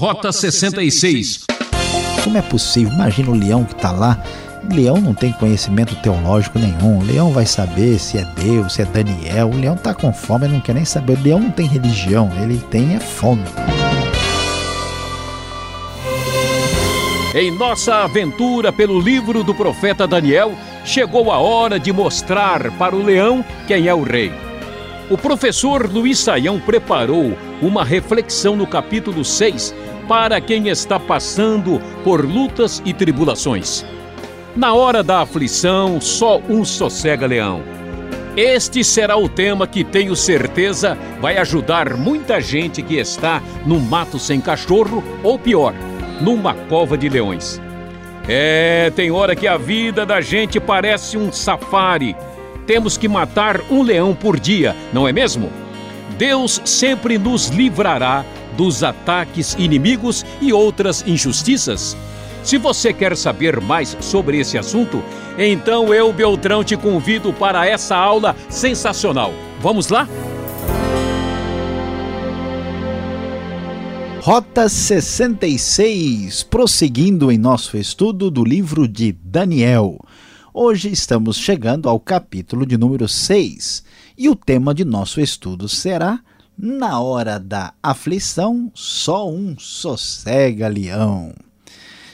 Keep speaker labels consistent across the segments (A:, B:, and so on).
A: Rota 66.
B: Como é possível? Imagina o leão que está lá. O leão não tem conhecimento teológico nenhum. O leão vai saber se é Deus, se é Daniel. O leão está com fome, não quer nem saber. O leão não tem religião, ele tem é fome.
A: Em nossa aventura pelo livro do profeta Daniel, chegou a hora de mostrar para o leão quem é o rei. O professor Luiz Saião preparou uma reflexão no capítulo 6 para quem está passando por lutas e tribulações. Na hora da aflição, só um sossega leão. Este será o tema que tenho certeza vai ajudar muita gente que está no mato sem cachorro ou pior, numa cova de leões. É, tem hora que a vida da gente parece um safari. Temos que matar um leão por dia, não é mesmo? Deus sempre nos livrará dos ataques inimigos e outras injustiças. Se você quer saber mais sobre esse assunto, então eu, Beltrão, te convido para essa aula sensacional. Vamos lá?
B: Rota 66, prosseguindo em nosso estudo do livro de Daniel. Hoje estamos chegando ao capítulo de número 6 e o tema de nosso estudo será Na hora da aflição, só um sossega leão.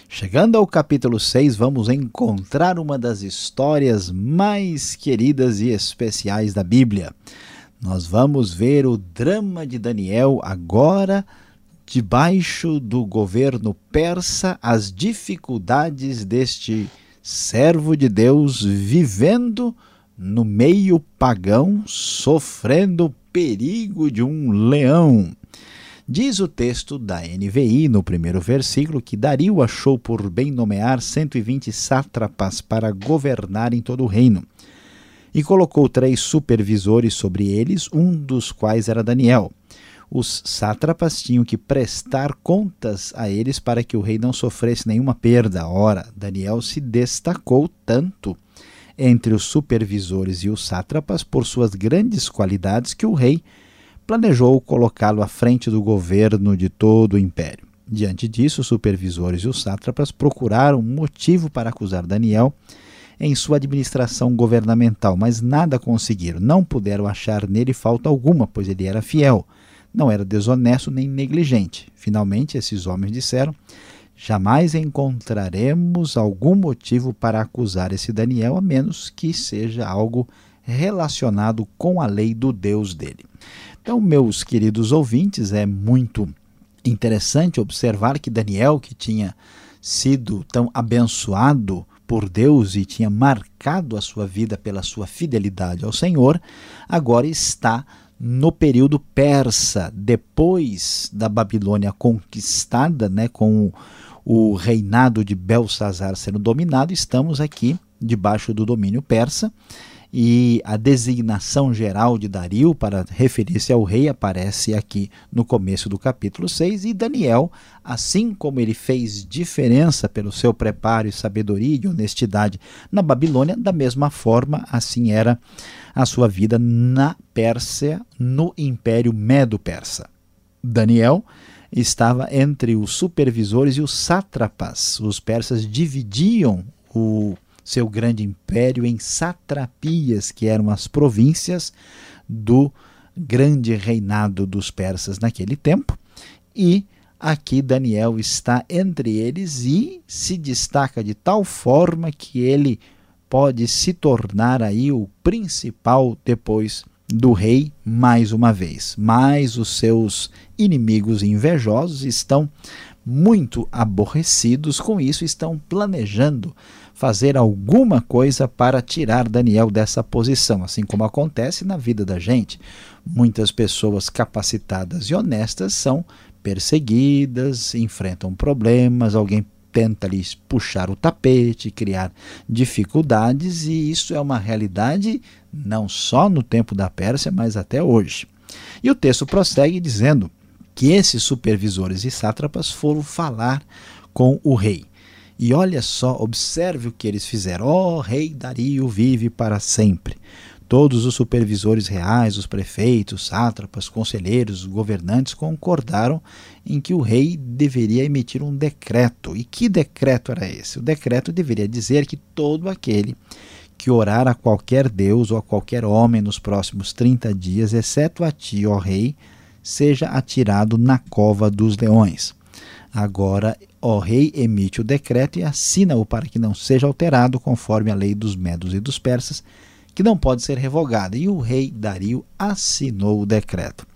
B: Chegando ao capítulo 6, vamos encontrar uma das histórias mais queridas e especiais da Bíblia. Nós vamos ver o drama de Daniel agora debaixo do governo persa, as dificuldades deste servo de Deus vivendo no meio pagão, sofrendo perigo de um leão. Diz o texto da NVI, no primeiro versículo, que Dario achou por bem nomear 120 sátrapas para governar em todo o reino. E colocou três supervisores sobre eles, um dos quais era Daniel os sátrapas tinham que prestar contas a eles para que o rei não sofresse nenhuma perda. Ora, Daniel se destacou tanto entre os supervisores e os sátrapas por suas grandes qualidades que o rei planejou colocá-lo à frente do governo de todo o império. Diante disso, os supervisores e os sátrapas procuraram motivo para acusar Daniel em sua administração governamental, mas nada conseguiram. Não puderam achar nele falta alguma, pois ele era fiel não era desonesto nem negligente. Finalmente, esses homens disseram: Jamais encontraremos algum motivo para acusar esse Daniel, a menos que seja algo relacionado com a lei do Deus dele. Então, meus queridos ouvintes, é muito interessante observar que Daniel, que tinha sido tão abençoado por Deus e tinha marcado a sua vida pela sua fidelidade ao Senhor, agora está no período persa, depois da Babilônia conquistada, né, com o reinado de Belsazar sendo dominado, estamos aqui debaixo do domínio persa e a designação geral de Dario para referir-se ao rei aparece aqui no começo do capítulo 6 e Daniel, assim como ele fez diferença pelo seu preparo e sabedoria e honestidade na Babilônia, da mesma forma assim era a sua vida na Pérsia, no Império Medo-Persa. Daniel estava entre os supervisores e os sátrapas. Os persas dividiam o seu grande império em satrapias, que eram as províncias do grande reinado dos persas naquele tempo. E aqui Daniel está entre eles e se destaca de tal forma que ele pode se tornar aí o principal depois do rei mais uma vez. Mas os seus inimigos invejosos estão muito aborrecidos com isso, estão planejando fazer alguma coisa para tirar Daniel dessa posição, assim como acontece na vida da gente. Muitas pessoas capacitadas e honestas são perseguidas, enfrentam problemas, alguém tenta lhes puxar o tapete, criar dificuldades, e isso é uma realidade não só no tempo da Pérsia, mas até hoje. E o texto prossegue dizendo que esses supervisores e sátrapas foram falar com o rei. E olha só, observe o que eles fizeram. Ó oh, rei Dario vive para sempre. Todos os supervisores reais, os prefeitos, sátrapas, conselheiros, governantes concordaram em que o rei deveria emitir um decreto. E que decreto era esse? O decreto deveria dizer que todo aquele que orar a qualquer deus ou a qualquer homem nos próximos 30 dias, exceto a ti, ó rei, seja atirado na cova dos leões. Agora, ó rei emite o decreto e assina-o para que não seja alterado conforme a lei dos medos e dos persas, que não pode ser revogada. E o rei Dario assinou o decreto.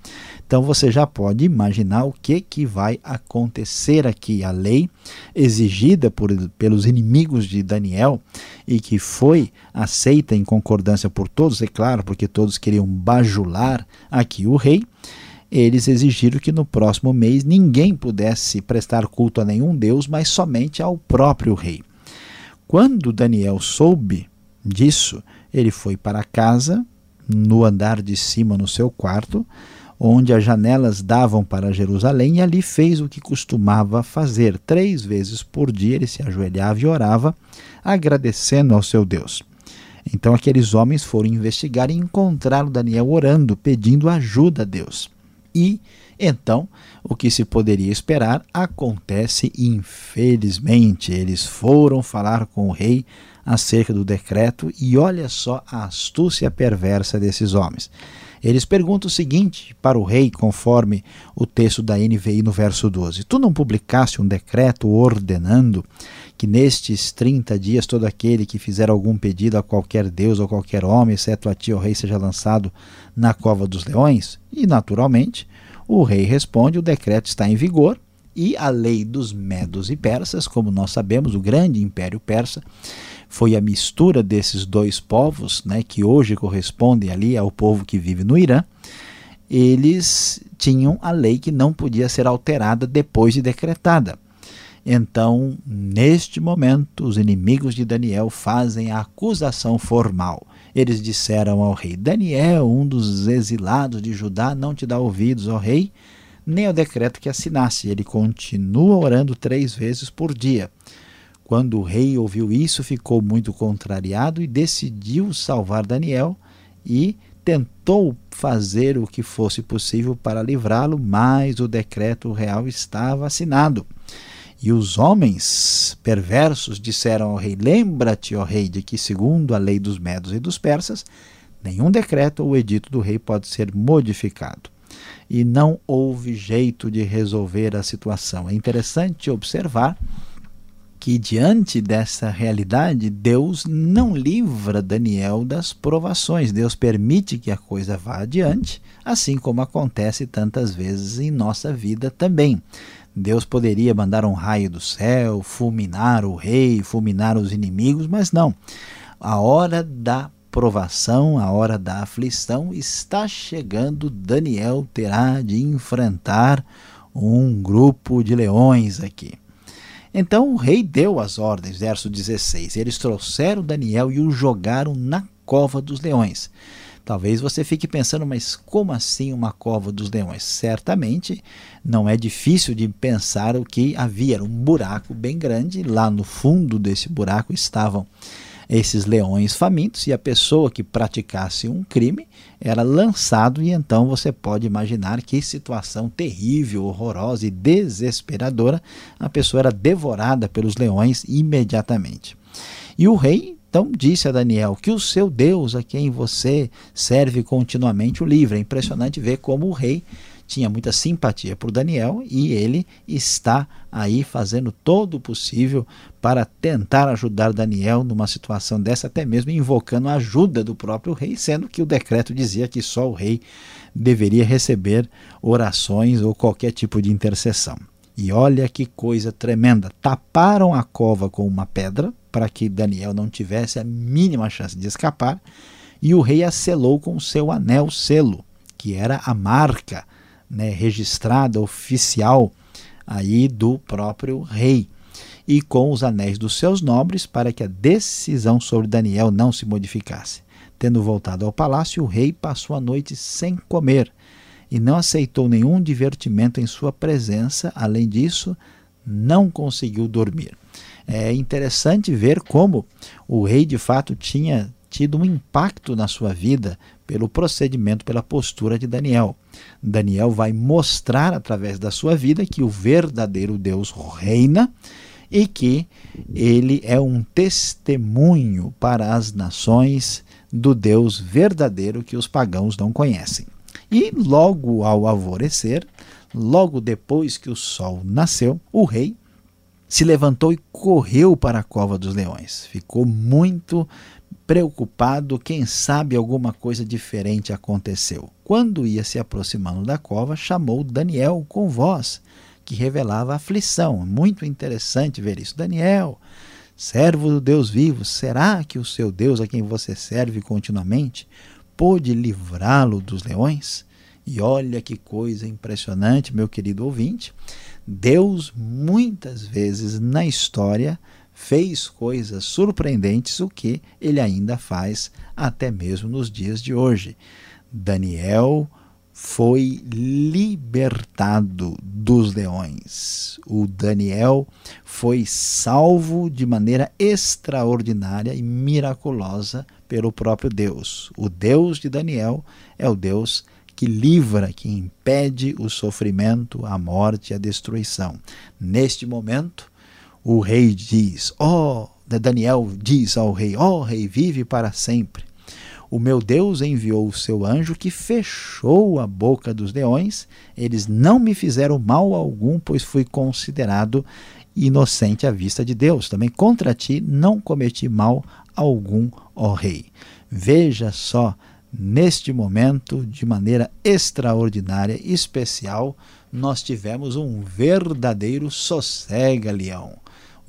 B: Então você já pode imaginar o que, que vai acontecer aqui. A lei exigida por, pelos inimigos de Daniel e que foi aceita em concordância por todos, é claro, porque todos queriam bajular aqui o rei. Eles exigiram que no próximo mês ninguém pudesse prestar culto a nenhum deus, mas somente ao próprio rei. Quando Daniel soube disso, ele foi para casa, no andar de cima, no seu quarto, onde as janelas davam para Jerusalém, e ali fez o que costumava fazer. Três vezes por dia ele se ajoelhava e orava, agradecendo ao seu Deus. Então aqueles homens foram investigar e encontraram Daniel orando, pedindo ajuda a Deus. E então, o que se poderia esperar acontece infelizmente. Eles foram falar com o rei acerca do decreto e olha só a astúcia perversa desses homens. Eles perguntam o seguinte para o rei, conforme o texto da NVI no verso 12: Tu não publicaste um decreto ordenando que nestes 30 dias todo aquele que fizer algum pedido a qualquer deus ou qualquer homem, exceto a ti, o rei, seja lançado na cova dos leões? E, naturalmente, o rei responde: o decreto está em vigor e a lei dos medos e persas, como nós sabemos, o grande império persa, foi a mistura desses dois povos, né, que hoje correspondem ali ao povo que vive no Irã, eles tinham a lei que não podia ser alterada depois de decretada. Então, neste momento, os inimigos de Daniel fazem a acusação formal. Eles disseram ao rei: Daniel, um dos exilados de Judá, não te dá ouvidos, ó rei, nem ao decreto que assinasse. Ele continua orando três vezes por dia. Quando o rei ouviu isso, ficou muito contrariado e decidiu salvar Daniel e tentou fazer o que fosse possível para livrá-lo, mas o decreto real estava assinado. E os homens perversos disseram ao rei: Lembra-te, ó rei, de que, segundo a lei dos medos e dos persas, nenhum decreto ou edito do rei pode ser modificado. E não houve jeito de resolver a situação. É interessante observar que diante dessa realidade, Deus não livra Daniel das provações. Deus permite que a coisa vá adiante, assim como acontece tantas vezes em nossa vida também. Deus poderia mandar um raio do céu, fulminar o rei, fulminar os inimigos, mas não. A hora da provação, a hora da aflição está chegando. Daniel terá de enfrentar um grupo de leões aqui. Então o rei deu as ordens, verso 16. Eles trouxeram Daniel e o jogaram na cova dos leões. Talvez você fique pensando, mas como assim uma cova dos leões? Certamente não é difícil de pensar o que havia. Era um buraco bem grande, lá no fundo desse buraco estavam esses leões famintos e a pessoa que praticasse um crime era lançado e então você pode imaginar que situação terrível, horrorosa e desesperadora, a pessoa era devorada pelos leões imediatamente. E o rei então disse a Daniel que o seu Deus, a quem você serve continuamente, o livre. É impressionante ver como o rei tinha muita simpatia por Daniel e ele está aí fazendo todo o possível para tentar ajudar Daniel numa situação dessa, até mesmo invocando a ajuda do próprio rei, sendo que o decreto dizia que só o rei deveria receber orações ou qualquer tipo de intercessão. E olha que coisa tremenda! Taparam a cova com uma pedra para que Daniel não tivesse a mínima chance de escapar, e o rei a selou com seu anel selo, que era a marca né, registrada oficial aí do próprio rei e com os anéis dos seus nobres para que a decisão sobre Daniel não se modificasse. Tendo voltado ao palácio, o rei passou a noite sem comer e não aceitou nenhum divertimento em sua presença. Além disso, não conseguiu dormir. É interessante ver como o rei de fato tinha tido um impacto na sua vida pelo procedimento, pela postura de Daniel. Daniel vai mostrar através da sua vida que o verdadeiro Deus reina e que ele é um testemunho para as nações do Deus verdadeiro que os pagãos não conhecem. E logo ao alvorecer, logo depois que o sol nasceu, o rei se levantou e correu para a cova dos leões. Ficou muito preocupado, quem sabe alguma coisa diferente aconteceu. Quando ia se aproximando da cova, chamou Daniel com voz que revelava aflição. Muito interessante ver isso. Daniel, servo do Deus vivo, será que o seu Deus a quem você serve continuamente pôde livrá-lo dos leões? E olha que coisa impressionante, meu querido ouvinte. Deus, muitas vezes na história, fez coisas surpreendentes, o que ele ainda faz até mesmo nos dias de hoje. Daniel foi libertado dos leões. O Daniel foi salvo de maneira extraordinária e miraculosa pelo próprio Deus. O Deus de Daniel é o Deus que livra, que impede o sofrimento, a morte e a destruição. Neste momento, o rei diz: Ó, oh, Daniel diz ao rei: Ó oh, rei, vive para sempre. O meu Deus enviou o seu anjo que fechou a boca dos leões. Eles não me fizeram mal algum, pois fui considerado inocente à vista de Deus. Também contra ti não cometi mal algum, ó rei. Veja só, neste momento, de maneira extraordinária, especial, nós tivemos um verdadeiro sossega-leão.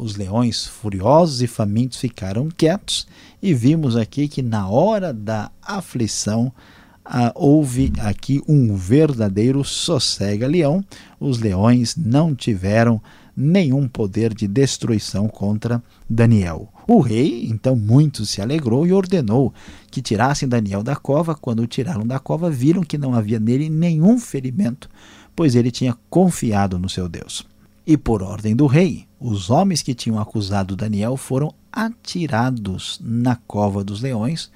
B: Os leões furiosos e famintos ficaram quietos e vimos aqui que na hora da aflição ah, houve aqui um verdadeiro sossega-leão. Os leões não tiveram nenhum poder de destruição contra Daniel. O rei, então, muito se alegrou e ordenou que tirassem Daniel da cova. Quando o tiraram da cova, viram que não havia nele nenhum ferimento, pois ele tinha confiado no seu Deus. E por ordem do rei, os homens que tinham acusado Daniel foram atirados na cova dos leões,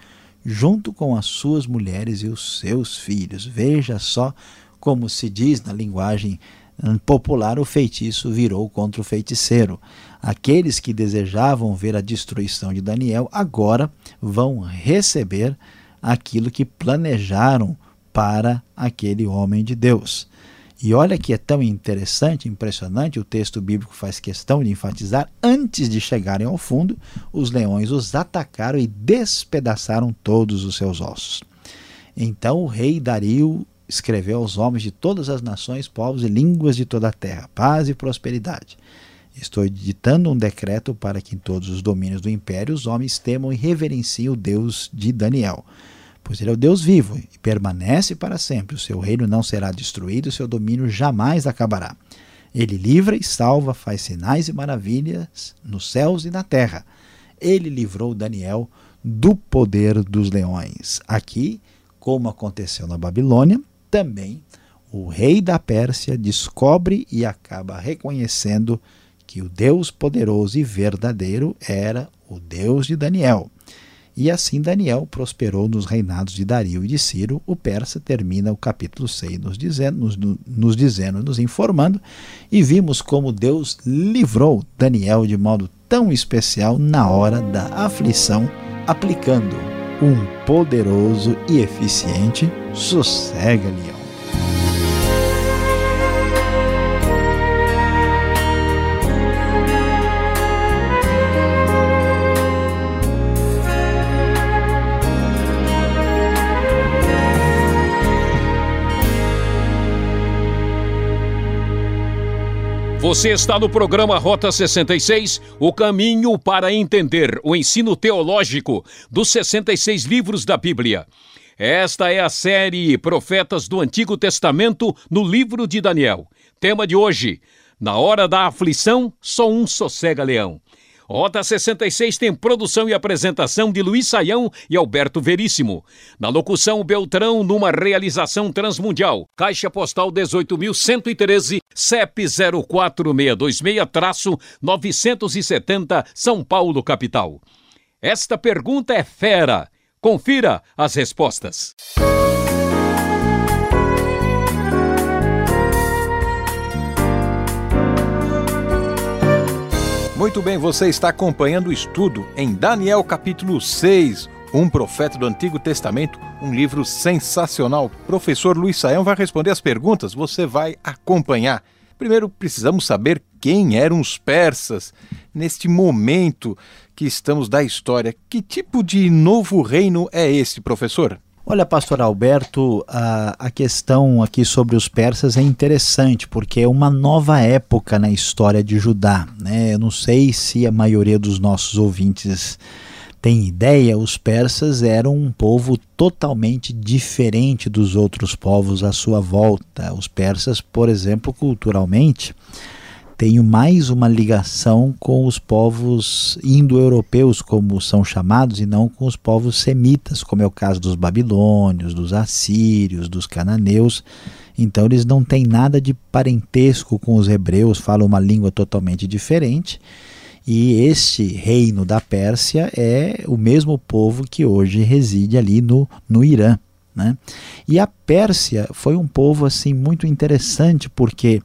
B: junto com as suas mulheres e os seus filhos. Veja só como se diz na linguagem popular: o feitiço virou contra o feiticeiro. Aqueles que desejavam ver a destruição de Daniel agora vão receber aquilo que planejaram para aquele homem de Deus. E olha que é tão interessante, impressionante, o texto bíblico faz questão de enfatizar: antes de chegarem ao fundo, os leões os atacaram e despedaçaram todos os seus ossos. Então o rei Dario escreveu aos homens de todas as nações, povos e línguas de toda a terra: paz e prosperidade. Estou editando um decreto para que em todos os domínios do império os homens temam e reverenciem o Deus de Daniel pois ele é o Deus vivo e permanece para sempre. O seu reino não será destruído, o seu domínio jamais acabará. Ele livra e salva, faz sinais e maravilhas nos céus e na terra. Ele livrou Daniel do poder dos leões. Aqui, como aconteceu na Babilônia, também o rei da Pérsia descobre e acaba reconhecendo que o Deus poderoso e verdadeiro era o Deus de Daniel. E assim Daniel prosperou nos reinados de Dario e de Ciro. O persa termina o capítulo 6 nos dizendo, nos, nos dizendo, nos informando, e vimos como Deus livrou Daniel de modo tão especial na hora da aflição, aplicando um poderoso e eficiente sossega-leão.
A: Você está no programa Rota 66, o caminho para entender o ensino teológico dos 66 livros da Bíblia. Esta é a série Profetas do Antigo Testamento no livro de Daniel. Tema de hoje: Na hora da aflição, só um sossega-leão. Rota 66 tem produção e apresentação de Luiz Saião e Alberto Veríssimo. Na locução, Beltrão, numa realização transmundial. Caixa Postal 18.113, CEP 04626-970, São Paulo, capital. Esta pergunta é fera Confira as respostas.
C: Muito bem, você está acompanhando o estudo em Daniel capítulo 6, um profeta do Antigo Testamento, um livro sensacional. Professor Luiz Saião vai responder as perguntas, você vai acompanhar. Primeiro, precisamos saber quem eram os persas neste momento que estamos da história. Que tipo de novo reino é esse, professor?
B: Olha, pastor Alberto, a, a questão aqui sobre os persas é interessante, porque é uma nova época na história de Judá. Né? Eu não sei se a maioria dos nossos ouvintes tem ideia, os persas eram um povo totalmente diferente dos outros povos à sua volta. Os persas, por exemplo, culturalmente, tenho mais uma ligação com os povos indo-europeus, como são chamados, e não com os povos semitas, como é o caso dos babilônios, dos assírios, dos cananeus. Então eles não têm nada de parentesco com os hebreus, falam uma língua totalmente diferente. E este reino da Pérsia é o mesmo povo que hoje reside ali no, no Irã. Né? E a Pérsia foi um povo assim muito interessante porque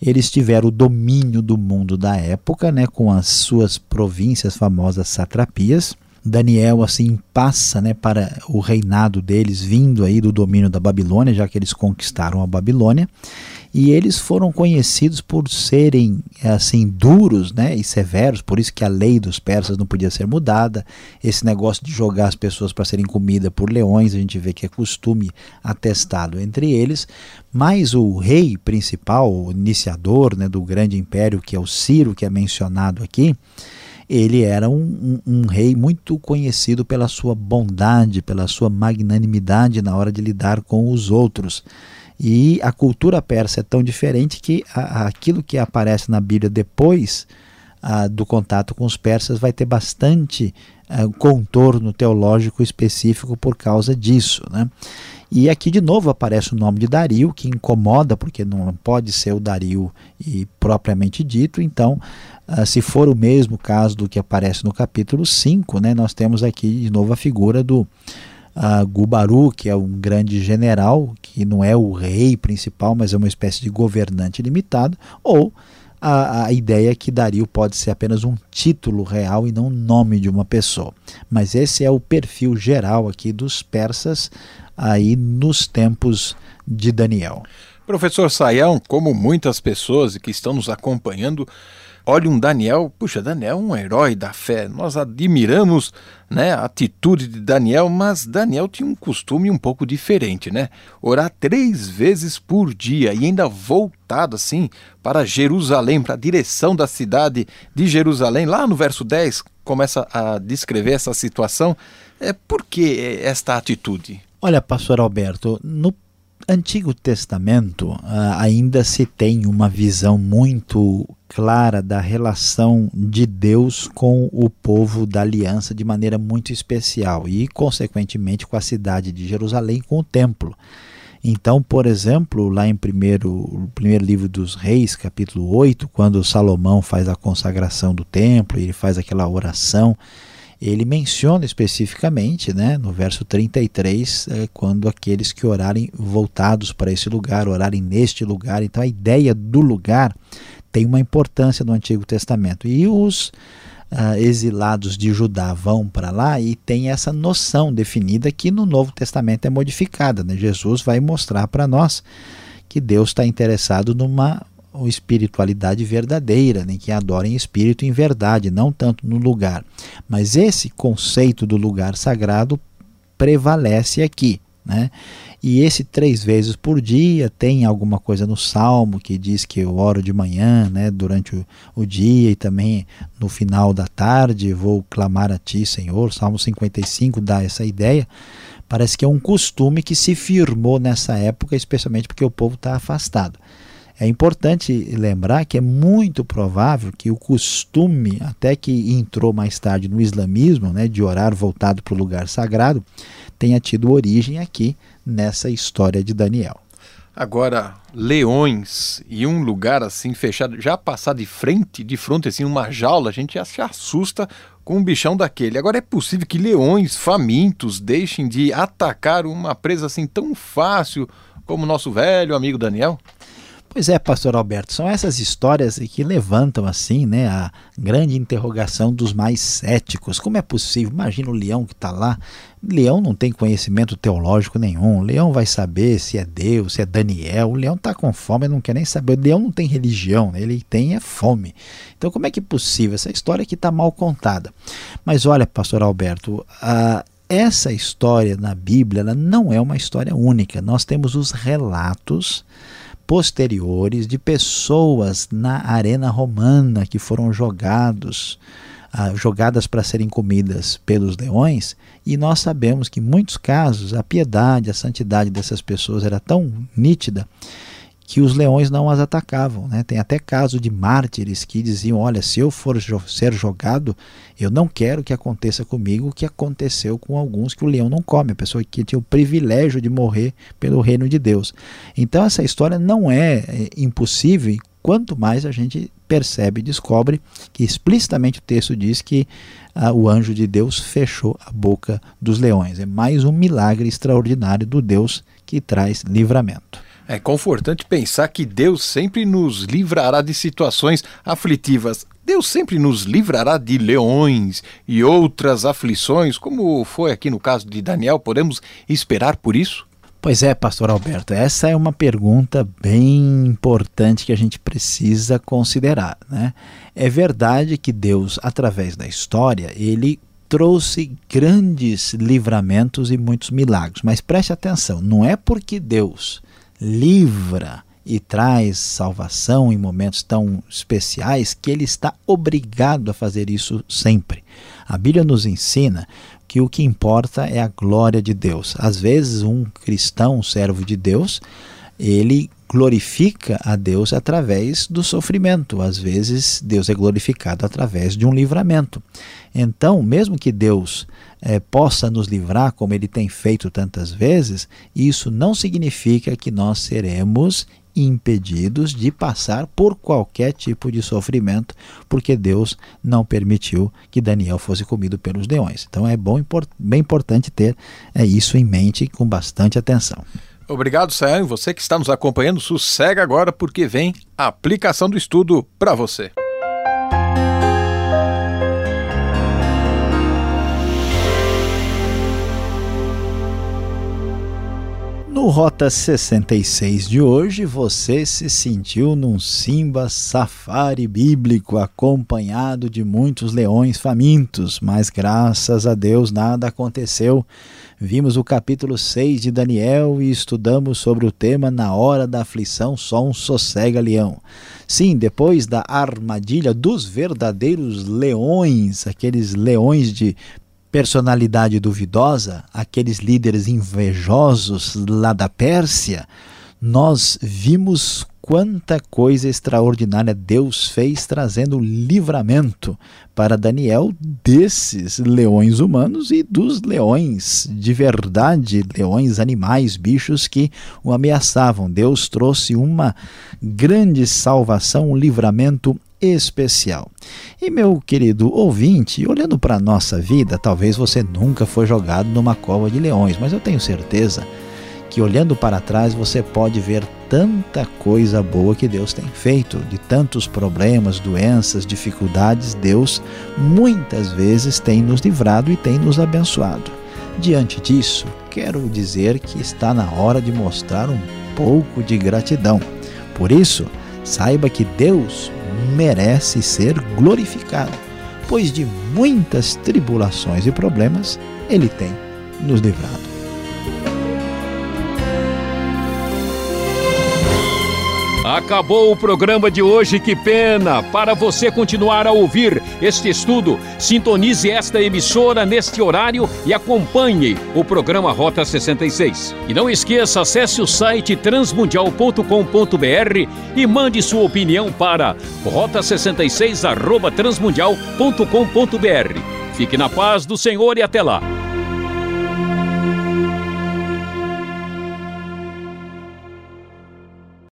B: eles tiveram o domínio do mundo da época, né, com as suas províncias famosas satrapias. Daniel assim passa, né, para o reinado deles vindo aí do domínio da Babilônia, já que eles conquistaram a Babilônia e eles foram conhecidos por serem assim duros né, e severos, por isso que a lei dos persas não podia ser mudada. Esse negócio de jogar as pessoas para serem comida por leões, a gente vê que é costume atestado entre eles. Mas o rei principal, o iniciador né, do grande império, que é o Ciro, que é mencionado aqui, ele era um, um, um, rei muito conhecido pela sua bondade, pela sua magnanimidade na hora de lidar com os outros. E a cultura persa é tão diferente que aquilo que aparece na Bíblia depois do contato com os persas vai ter bastante a, contorno teológico específico por causa disso. Né? E aqui de novo aparece o nome de Dario, que incomoda, porque não pode ser o Dario e propriamente dito. Então, se for o mesmo caso do que aparece no capítulo 5, né, nós temos aqui de novo a figura do uh, Gubaru, que é um grande general, que não é o rei principal, mas é uma espécie de governante limitado, ou a, a ideia que Dario pode ser apenas um título real e não o nome de uma pessoa. Mas esse é o perfil geral aqui dos persas aí nos tempos de Daniel.
C: Professor Saião, como muitas pessoas que estão nos acompanhando, olha um Daniel, puxa, Daniel é um herói da fé. Nós admiramos né, a atitude de Daniel, mas Daniel tinha um costume um pouco diferente, né? Orar três vezes por dia e ainda voltado assim para Jerusalém, para a direção da cidade de Jerusalém. Lá no verso 10 começa a descrever essa situação. É, por que esta atitude?
B: Olha, pastor Alberto, no Antigo Testamento uh, ainda se tem uma visão muito clara da relação de Deus com o povo da aliança de maneira muito especial e, consequentemente, com a cidade de Jerusalém, com o templo. Então, por exemplo, lá em primeiro, primeiro livro dos Reis, capítulo 8, quando Salomão faz a consagração do templo, ele faz aquela oração ele menciona especificamente, né, no verso 33, é, quando aqueles que orarem voltados para esse lugar, orarem neste lugar. Então a ideia do lugar tem uma importância no Antigo Testamento. E os uh, exilados de Judá vão para lá e tem essa noção definida que no Novo Testamento é modificada. Né? Jesus vai mostrar para nós que Deus está interessado numa ou espiritualidade verdadeira, nem que adorem espírito em verdade, não tanto no lugar. Mas esse conceito do lugar sagrado prevalece aqui. Né? E esse três vezes por dia tem alguma coisa no Salmo que diz que eu oro de manhã, né, durante o, o dia e também no final da tarde vou clamar a Ti, Senhor. Salmo 55 dá essa ideia. Parece que é um costume que se firmou nessa época, especialmente porque o povo está afastado. É importante lembrar que é muito provável que o costume, até que entrou mais tarde no islamismo, né, de orar voltado para o lugar sagrado, tenha tido origem aqui nessa história de Daniel.
C: Agora, leões e um lugar assim fechado, já passar de frente, de frente assim, uma jaula, a gente já se assusta com um bichão daquele. Agora é possível que leões famintos deixem de atacar uma presa assim tão fácil como nosso velho amigo Daniel?
B: Pois é, pastor Alberto, são essas histórias que levantam assim, né, a grande interrogação dos mais céticos. Como é possível? Imagina o leão que está lá. Leão não tem conhecimento teológico nenhum. Leão vai saber se é Deus, se é Daniel. O leão está com fome, não quer nem saber. O leão não tem religião, né? ele tem é fome. Então, como é que é possível? Essa história aqui está mal contada. Mas olha, pastor Alberto, a essa história na Bíblia ela não é uma história única. Nós temos os relatos posteriores de pessoas na arena romana que foram jogados, ah, jogadas para serem comidas pelos leões, e nós sabemos que em muitos casos a piedade, a santidade dessas pessoas era tão nítida que os leões não as atacavam. Né? Tem até caso de mártires que diziam: Olha, se eu for jo ser jogado, eu não quero que aconteça comigo o que aconteceu com alguns que o leão não come, a pessoa que tinha o privilégio de morrer pelo reino de Deus. Então, essa história não é, é impossível, quanto mais a gente percebe e descobre que explicitamente o texto diz que ah, o anjo de Deus fechou a boca dos leões. É mais um milagre extraordinário do Deus que traz livramento.
C: É confortante pensar que Deus sempre nos livrará de situações aflitivas. Deus sempre nos livrará de leões e outras aflições, como foi aqui no caso de Daniel. Podemos esperar por isso?
B: Pois é, pastor Alberto, essa é uma pergunta bem importante que a gente precisa considerar. Né? É verdade que Deus, através da história, ele trouxe grandes livramentos e muitos milagres. Mas preste atenção, não é porque Deus livra e traz salvação em momentos tão especiais que ele está obrigado a fazer isso sempre. A Bíblia nos ensina que o que importa é a glória de Deus. Às vezes, um cristão, um servo de Deus, ele glorifica a Deus através do sofrimento. Às vezes, Deus é glorificado através de um livramento. Então, mesmo que Deus é, possa nos livrar, como Ele tem feito tantas vezes, isso não significa que nós seremos impedidos de passar por qualquer tipo de sofrimento, porque Deus não permitiu que Daniel fosse comido pelos leões. Então é bom, bem importante ter é, isso em mente com bastante atenção.
C: Obrigado, Sayão. Você que está nos acompanhando, sossega agora porque vem a aplicação do estudo para você.
B: No Rota 66 de hoje, você se sentiu num Simba safari bíblico acompanhado de muitos leões famintos, mas graças a Deus nada aconteceu. Vimos o capítulo 6 de Daniel e estudamos sobre o tema Na hora da aflição só um sossega leão. Sim, depois da armadilha dos verdadeiros leões, aqueles leões de personalidade duvidosa, aqueles líderes invejosos lá da Pérsia, nós vimos quanta coisa extraordinária Deus fez trazendo livramento para Daniel desses leões humanos e dos leões de verdade, leões animais, bichos que o ameaçavam. Deus trouxe uma grande salvação, um livramento especial. E meu querido ouvinte, olhando para a nossa vida, talvez você nunca foi jogado numa cova de leões, mas eu tenho certeza que olhando para trás você pode ver tanta coisa boa que Deus tem feito, de tantos problemas, doenças, dificuldades, Deus muitas vezes tem nos livrado e tem nos abençoado. Diante disso, quero dizer que está na hora de mostrar um pouco de gratidão. Por isso, saiba que Deus merece ser glorificado, pois de muitas tribulações e problemas ele tem nos livrado.
A: Acabou o programa de hoje, que pena! Para você continuar a ouvir este estudo, sintonize esta emissora neste horário e acompanhe o programa Rota 66. E não esqueça, acesse o site transmundial.com.br e mande sua opinião para rota66@transmundial.com.br. Fique na paz do Senhor e até lá.